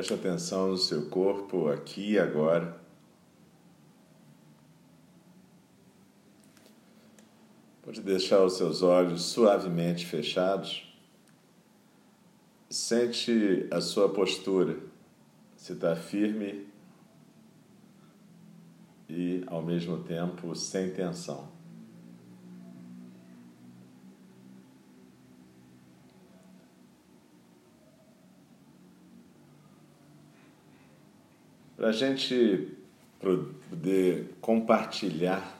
Preste atenção no seu corpo aqui e agora. Pode deixar os seus olhos suavemente fechados. Sente a sua postura, se está firme e, ao mesmo tempo, sem tensão. Para a gente poder compartilhar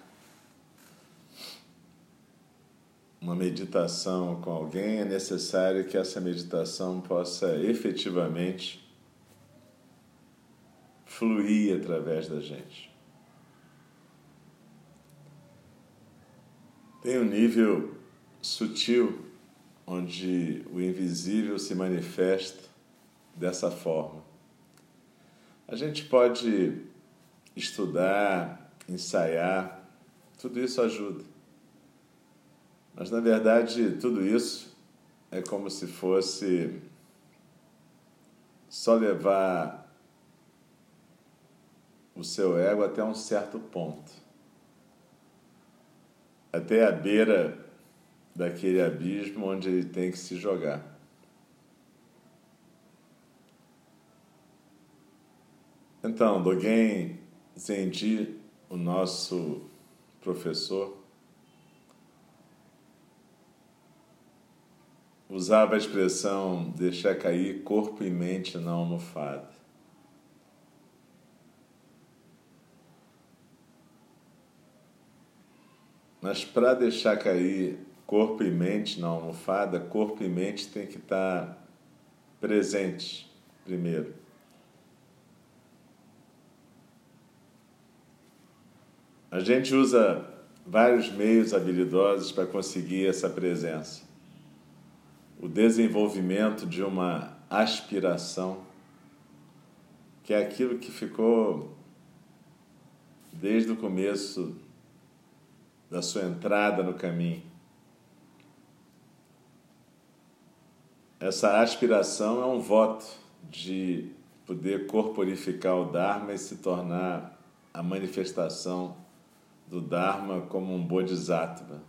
uma meditação com alguém, é necessário que essa meditação possa efetivamente fluir através da gente. Tem um nível sutil onde o invisível se manifesta dessa forma. A gente pode estudar, ensaiar, tudo isso ajuda. Mas na verdade, tudo isso é como se fosse só levar o seu ego até um certo ponto até a beira daquele abismo onde ele tem que se jogar. Então, Dogen Zenji, o nosso professor, usava a expressão deixar cair corpo e mente na almofada. Mas para deixar cair corpo e mente na almofada, corpo e mente tem que estar presentes primeiro. A gente usa vários meios habilidosos para conseguir essa presença. O desenvolvimento de uma aspiração, que é aquilo que ficou desde o começo da sua entrada no caminho. Essa aspiração é um voto de poder corporificar o Dharma e se tornar a manifestação do Dharma como um Bodhisattva.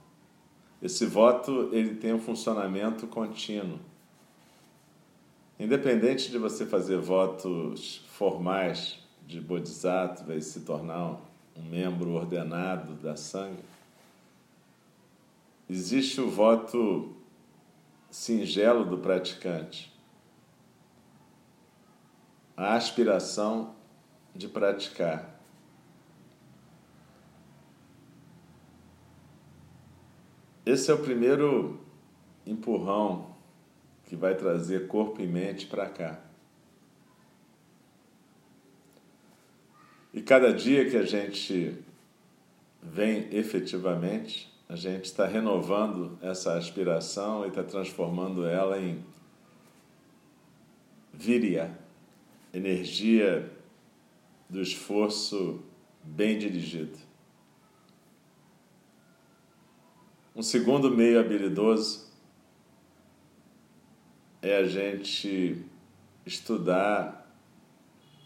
Esse voto ele tem um funcionamento contínuo. Independente de você fazer votos formais de Bodhisattva e se tornar um membro ordenado da Sangha, existe o voto singelo do praticante, a aspiração de praticar. Esse é o primeiro empurrão que vai trazer corpo e mente para cá. E cada dia que a gente vem efetivamente, a gente está renovando essa aspiração e está transformando ela em viria, energia do esforço bem dirigido. Um segundo meio habilidoso é a gente estudar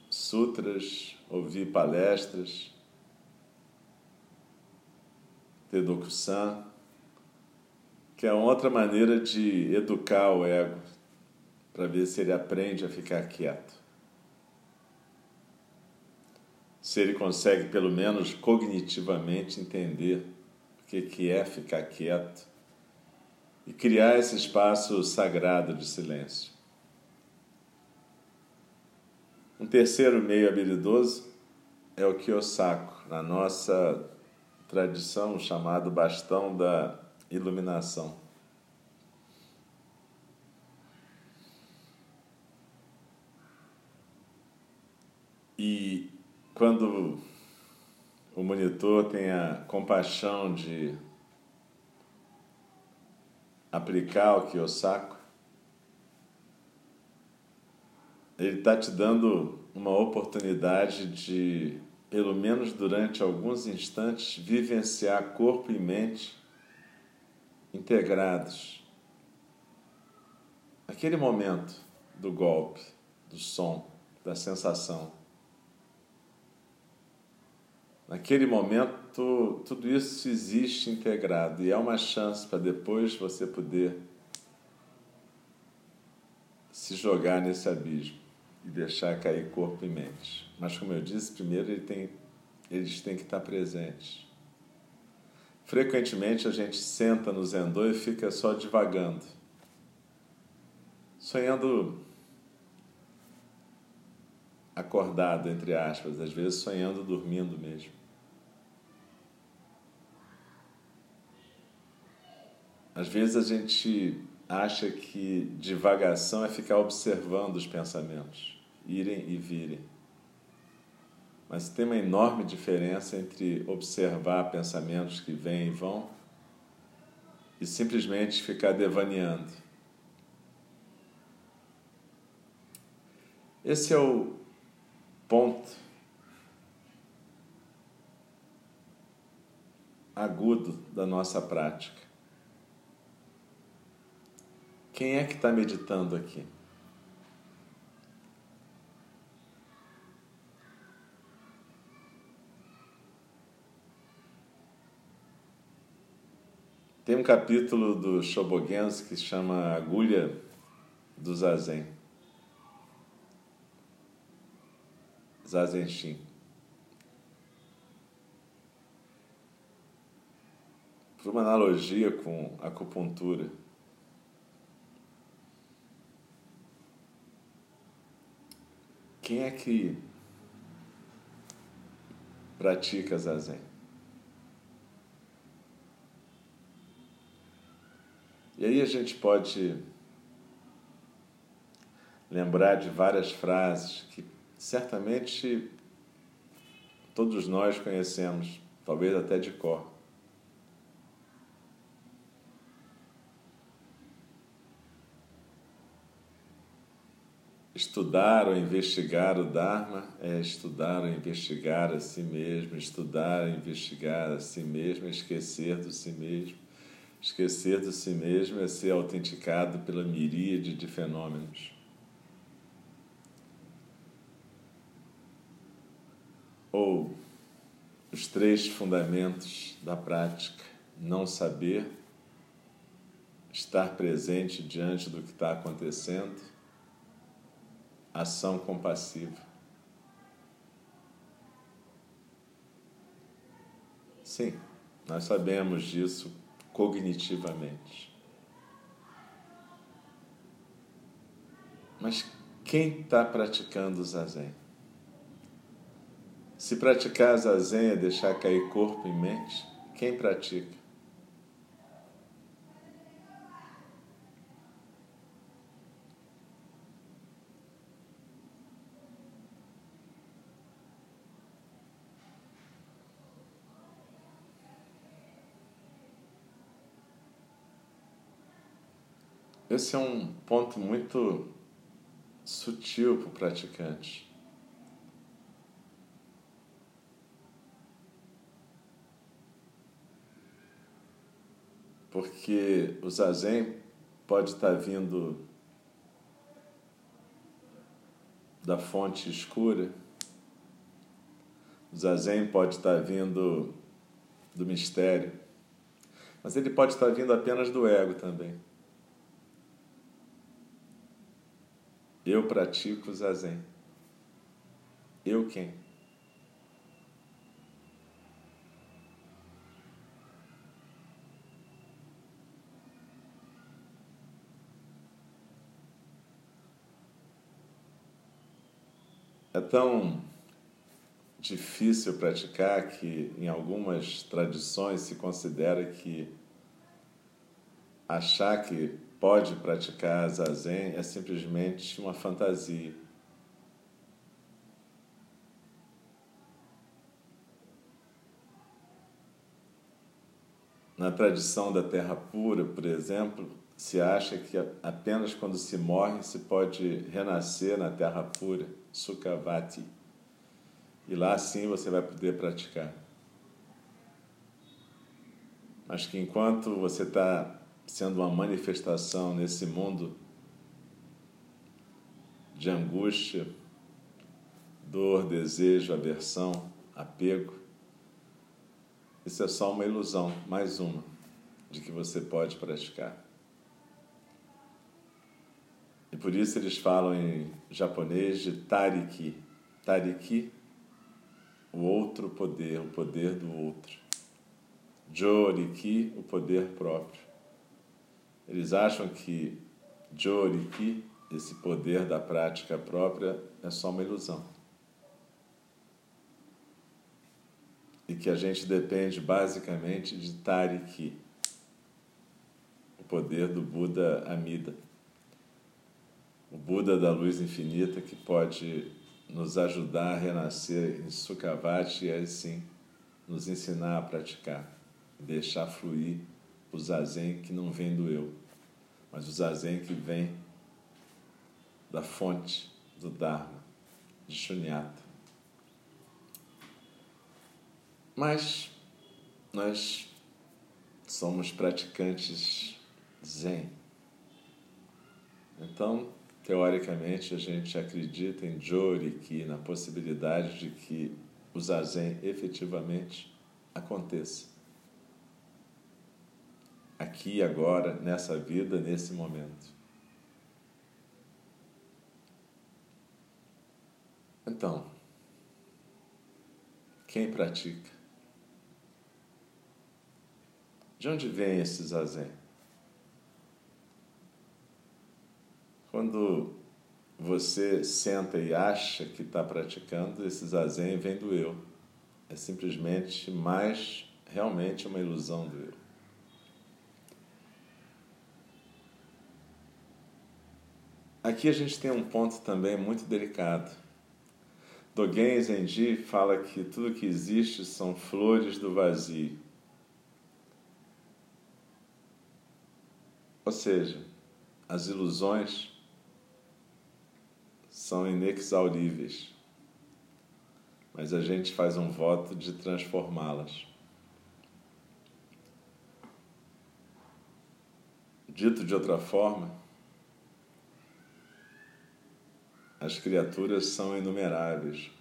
sutras, ouvir palestras, ter Dokusan, que é outra maneira de educar o ego, para ver se ele aprende a ficar quieto. Se ele consegue, pelo menos cognitivamente, entender que, que é ficar quieto e criar esse espaço sagrado de silêncio. Um terceiro meio habilidoso é o Kiyosako, na nossa tradição chamado bastão da iluminação. E quando o monitor tem a compaixão de aplicar o Kiyosako, ele está te dando uma oportunidade de, pelo menos durante alguns instantes, vivenciar corpo e mente integrados. Aquele momento do golpe, do som, da sensação. Naquele momento, tudo isso existe integrado e é uma chance para depois você poder se jogar nesse abismo e deixar cair corpo e mente. Mas, como eu disse, primeiro ele tem, eles têm que estar presentes. Frequentemente a gente senta no Zendô e fica só divagando, sonhando acordado, entre aspas, às vezes sonhando dormindo mesmo. Às vezes a gente acha que divagação é ficar observando os pensamentos, irem e virem. Mas tem uma enorme diferença entre observar pensamentos que vêm e vão e simplesmente ficar devaneando. Esse é o ponto agudo da nossa prática. Quem é que está meditando aqui? Tem um capítulo do Shobogenzo que chama Agulha do Zazen. Zazenshin. Por uma analogia com acupuntura. Quem é que pratica Zazen? E aí a gente pode lembrar de várias frases que certamente todos nós conhecemos, talvez até de cor. Estudar ou investigar o Dharma é estudar ou investigar a si mesmo, estudar ou investigar a si mesmo, esquecer do si mesmo. Esquecer de si mesmo é ser autenticado pela miríade de fenômenos. Ou os três fundamentos da prática: não saber, estar presente diante do que está acontecendo, ação compassiva. Sim, nós sabemos disso cognitivamente. Mas quem está praticando zazen? Se praticar zazen é deixar cair corpo e mente, quem pratica? Esse é um ponto muito sutil para o praticante. Porque o zazen pode estar vindo da fonte escura, o zazen pode estar vindo do mistério, mas ele pode estar vindo apenas do ego também. Eu pratico zazen. Eu quem? É tão difícil praticar que em algumas tradições se considera que achar que pode praticar zazen é simplesmente uma fantasia. Na tradição da terra pura, por exemplo, se acha que apenas quando se morre se pode renascer na terra pura, Sukhavati. E lá sim você vai poder praticar. Mas que enquanto você está sendo uma manifestação nesse mundo de angústia, dor, desejo, aversão, apego. Isso é só uma ilusão, mais uma, de que você pode praticar. E por isso eles falam em japonês de tariki. Tariki, o outro poder, o poder do outro. Joriki, o poder próprio. Eles acham que Joriki, esse poder da prática própria, é só uma ilusão. E que a gente depende basicamente de Tariki, o poder do Buda Amida o Buda da luz infinita que pode nos ajudar a renascer em Sukhavati e assim nos ensinar a praticar, deixar fluir o zazen que não vem do eu, mas o zazen que vem da fonte do Dharma, de Shunyata. Mas nós somos praticantes Zen. Então, Teoricamente, a gente acredita em Joriki, na possibilidade de que o zazen efetivamente aconteça. Aqui, agora, nessa vida, nesse momento. Então, quem pratica? De onde vem esse zazen? Quando você senta e acha que está praticando, esse zazen vem do eu. É simplesmente mais realmente uma ilusão do eu. Aqui a gente tem um ponto também muito delicado. Dogen Zenji fala que tudo que existe são flores do vazio. Ou seja, as ilusões são inexauríveis, mas a gente faz um voto de transformá-las. Dito de outra forma, as criaturas são inumeráveis,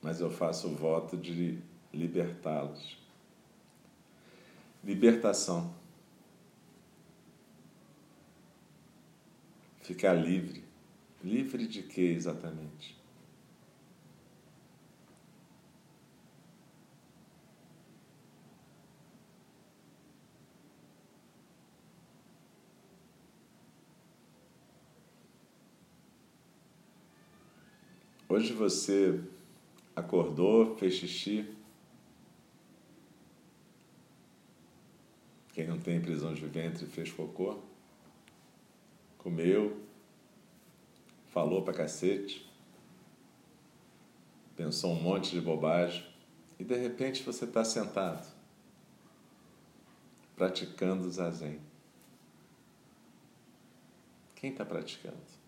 mas eu faço o voto de libertá-las. Libertação. Ficar livre Livre de que exatamente? Hoje você acordou, fez xixi. Quem não tem prisão de ventre fez cocô. Comeu, falou pra cacete, pensou um monte de bobagem e de repente você está sentado, praticando zazen. Quem está praticando?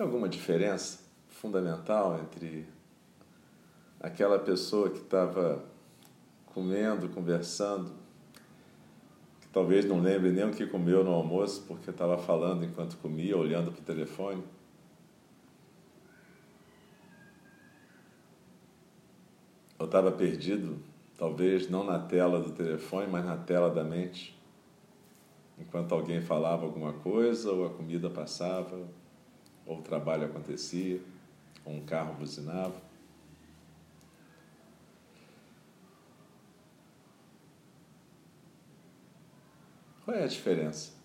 Tem alguma diferença fundamental entre aquela pessoa que estava comendo, conversando, Talvez não lembre nem o que comeu no almoço, porque estava falando enquanto comia, olhando para o telefone. Eu estava perdido, talvez não na tela do telefone, mas na tela da mente, enquanto alguém falava alguma coisa, ou a comida passava, ou o trabalho acontecia, ou um carro buzinava. Qual é a diferença?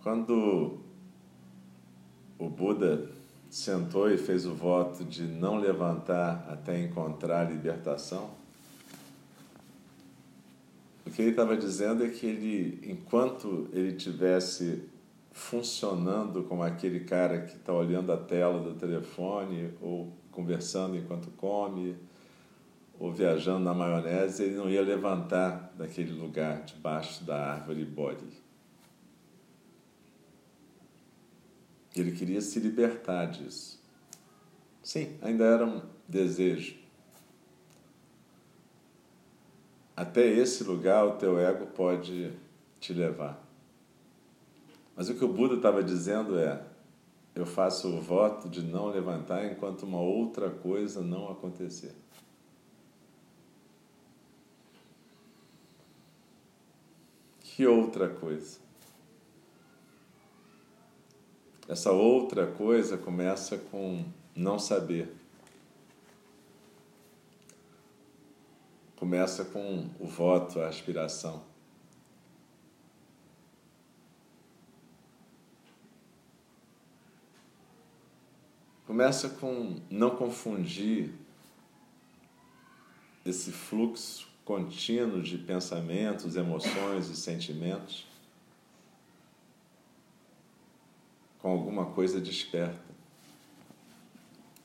Quando o Buda sentou e fez o voto de não levantar até encontrar libertação, o que ele estava dizendo é que ele, enquanto ele tivesse funcionando como aquele cara que está olhando a tela do telefone ou conversando enquanto come ou viajando na maionese, ele não ia levantar daquele lugar debaixo da árvore Bodhi. Ele queria se libertar disso. Sim, ainda era um desejo. Até esse lugar o teu ego pode te levar. Mas o que o Buda estava dizendo é: eu faço o voto de não levantar enquanto uma outra coisa não acontecer. Que outra coisa? Essa outra coisa começa com não saber. Começa com o voto, a aspiração. Começa com não confundir esse fluxo contínuo de pensamentos, emoções e sentimentos com alguma coisa desperta.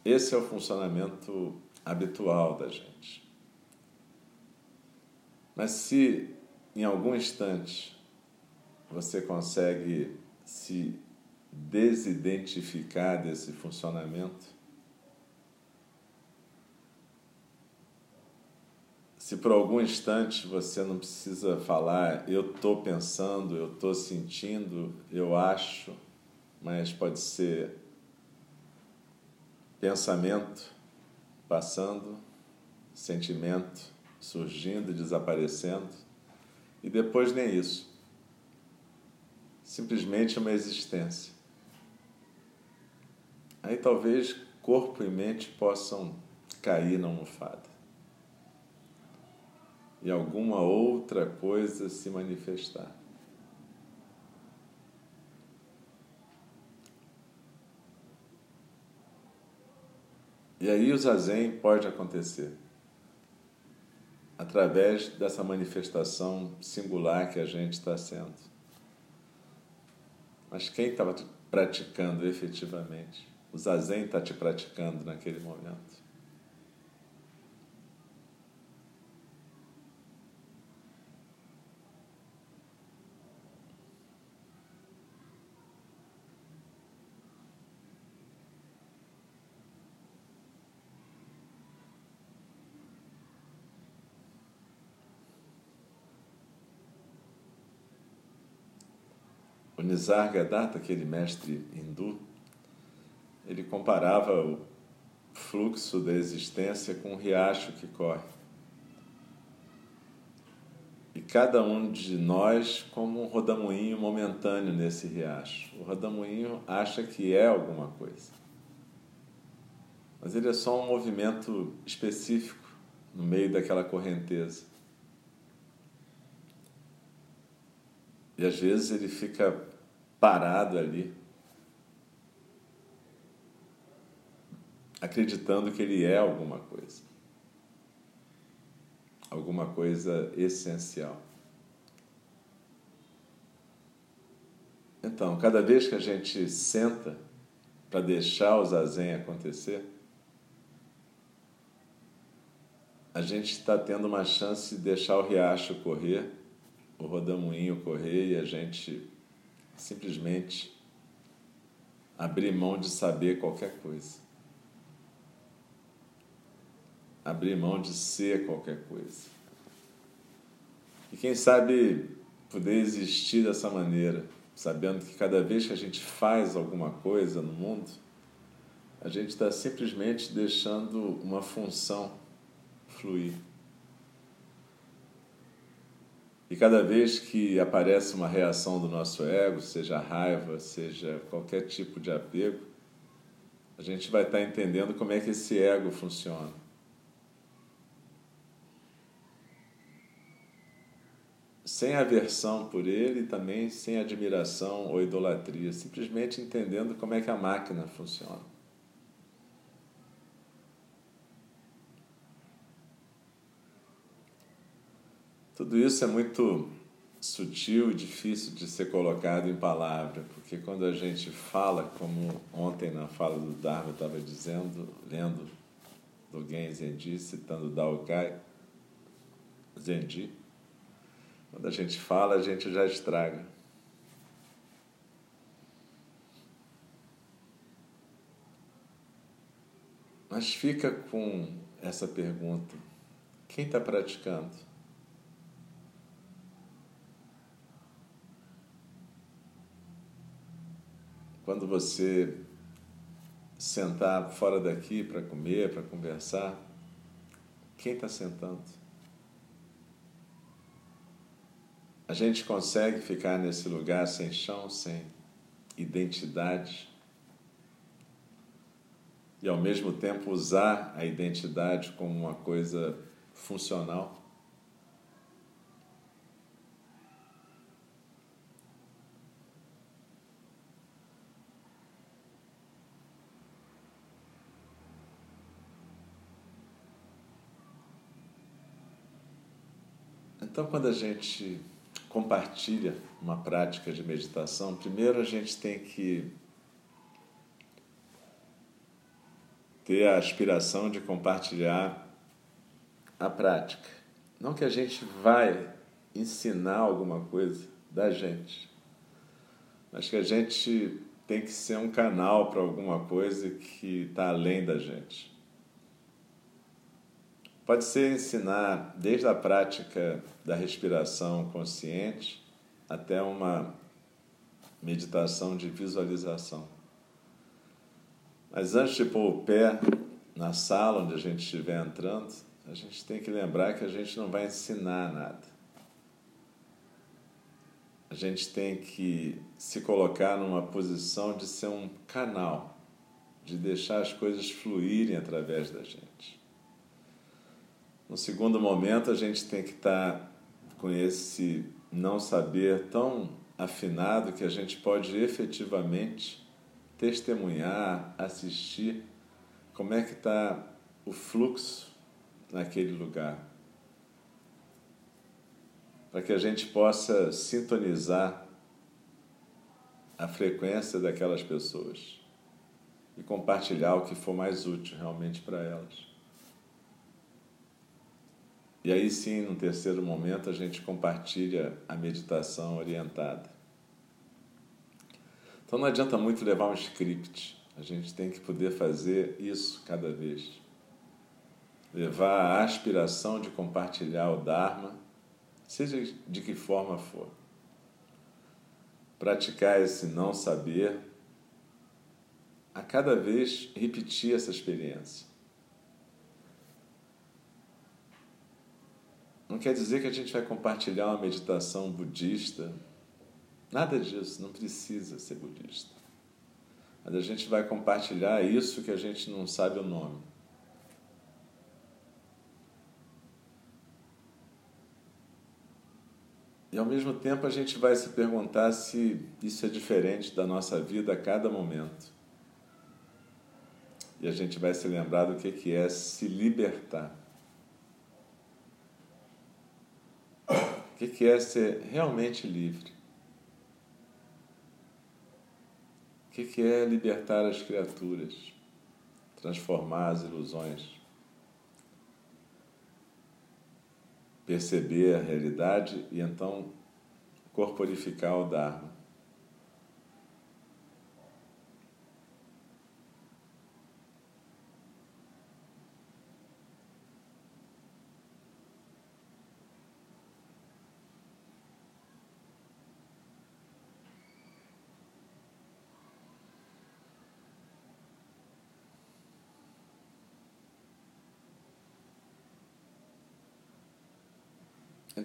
Esse é o funcionamento habitual da gente. Mas se em algum instante você consegue se desidentificar desse funcionamento, se por algum instante você não precisa falar eu estou pensando, eu estou sentindo, eu acho, mas pode ser pensamento passando, sentimento surgindo e desaparecendo, e depois nem isso. Simplesmente uma existência. Aí talvez corpo e mente possam cair na almofada. E alguma outra coisa se manifestar. E aí o zazen pode acontecer através dessa manifestação singular que a gente está sendo. Mas quem estava praticando efetivamente? O zazen está te praticando naquele momento. Nisargadatta, aquele mestre hindu, ele comparava o fluxo da existência com um riacho que corre. E cada um de nós como um rodamuinho momentâneo nesse riacho. O rodamuinho acha que é alguma coisa. Mas ele é só um movimento específico no meio daquela correnteza. E às vezes ele fica parado ali, acreditando que ele é alguma coisa, alguma coisa essencial. Então, cada vez que a gente senta para deixar o zazen acontecer, a gente está tendo uma chance de deixar o riacho correr o rodamuinho correr e a gente simplesmente abrir mão de saber qualquer coisa. Abrir mão de ser qualquer coisa. E quem sabe poder existir dessa maneira, sabendo que cada vez que a gente faz alguma coisa no mundo, a gente está simplesmente deixando uma função fluir. E cada vez que aparece uma reação do nosso ego, seja raiva, seja qualquer tipo de apego, a gente vai estar entendendo como é que esse ego funciona. Sem aversão por ele e também sem admiração ou idolatria, simplesmente entendendo como é que a máquina funciona. Tudo isso é muito sutil e difícil de ser colocado em palavra, porque quando a gente fala, como ontem na fala do Dharma estava dizendo, lendo do Gen Zenji, citando Dao Kai, Zenji, quando a gente fala, a gente já estraga. Mas fica com essa pergunta: quem está praticando? Quando você sentar fora daqui para comer, para conversar, quem está sentando? A gente consegue ficar nesse lugar sem chão, sem identidade e ao mesmo tempo usar a identidade como uma coisa funcional? Então, quando a gente compartilha uma prática de meditação, primeiro a gente tem que ter a aspiração de compartilhar a prática. Não que a gente vai ensinar alguma coisa da gente, mas que a gente tem que ser um canal para alguma coisa que está além da gente. Pode ser ensinar desde a prática da respiração consciente até uma meditação de visualização. Mas antes de pôr o pé na sala onde a gente estiver entrando, a gente tem que lembrar que a gente não vai ensinar nada. A gente tem que se colocar numa posição de ser um canal, de deixar as coisas fluírem através da gente. No segundo momento, a gente tem que estar com esse não saber tão afinado que a gente pode efetivamente testemunhar, assistir como é que está o fluxo naquele lugar. Para que a gente possa sintonizar a frequência daquelas pessoas e compartilhar o que for mais útil realmente para elas. E aí sim, no terceiro momento, a gente compartilha a meditação orientada. Então não adianta muito levar um script, a gente tem que poder fazer isso cada vez. Levar a aspiração de compartilhar o Dharma, seja de que forma for. Praticar esse não saber, a cada vez repetir essa experiência. Não quer dizer que a gente vai compartilhar uma meditação budista. Nada disso, não precisa ser budista. Mas a gente vai compartilhar isso que a gente não sabe o nome. E ao mesmo tempo a gente vai se perguntar se isso é diferente da nossa vida a cada momento. E a gente vai se lembrar do que é se libertar. O que é ser realmente livre? O que é libertar as criaturas, transformar as ilusões, perceber a realidade e então corporificar o Dharma?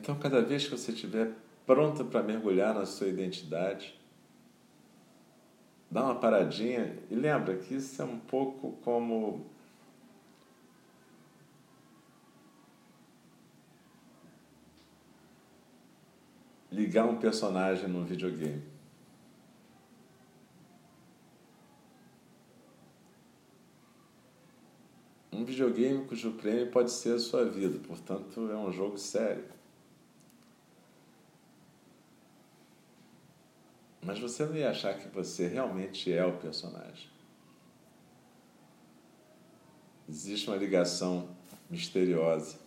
Então, cada vez que você estiver pronta para mergulhar na sua identidade, dá uma paradinha e lembra que isso é um pouco como ligar um personagem no videogame. Um videogame cujo prêmio pode ser a sua vida, portanto, é um jogo sério. Mas você não ia achar que você realmente é o personagem. Existe uma ligação misteriosa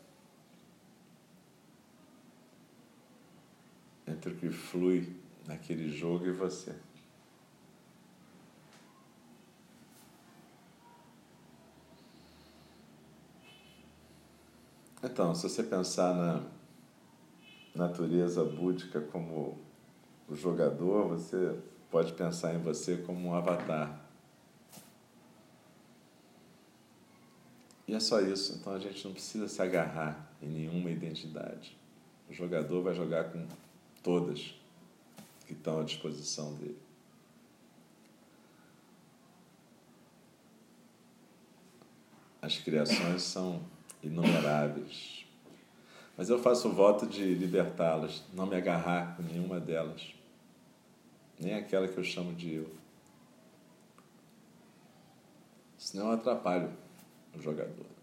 entre o que flui naquele jogo e você. Então, se você pensar na natureza búdica como o jogador, você pode pensar em você como um avatar. E é só isso, então a gente não precisa se agarrar em nenhuma identidade. O jogador vai jogar com todas que estão à disposição dele. As criações são inumeráveis. Mas eu faço o voto de libertá-las, não me agarrar com nenhuma delas, nem aquela que eu chamo de eu. Senão eu atrapalho o jogador.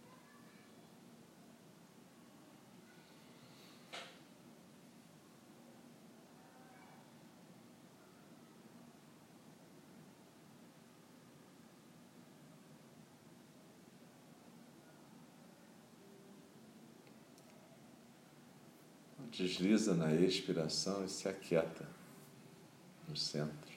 desliza na expiração e se aquieta no centro.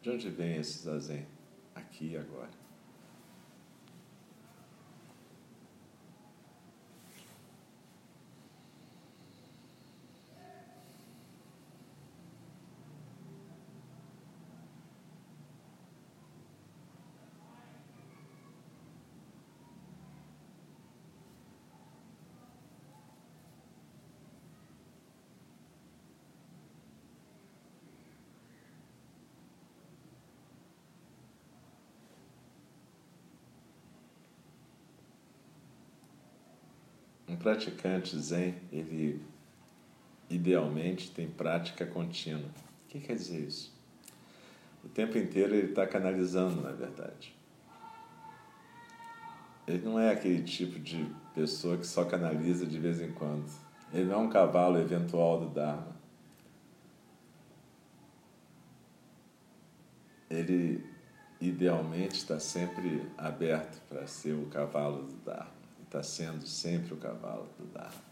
De onde vem esse zazen? Aqui e agora. Praticante zen, ele idealmente tem prática contínua. O que quer dizer isso? O tempo inteiro ele está canalizando, na verdade. Ele não é aquele tipo de pessoa que só canaliza de vez em quando. Ele não é um cavalo eventual do Dharma. Ele idealmente está sempre aberto para ser o cavalo do Dharma está sendo sempre o cavalo do Dharma.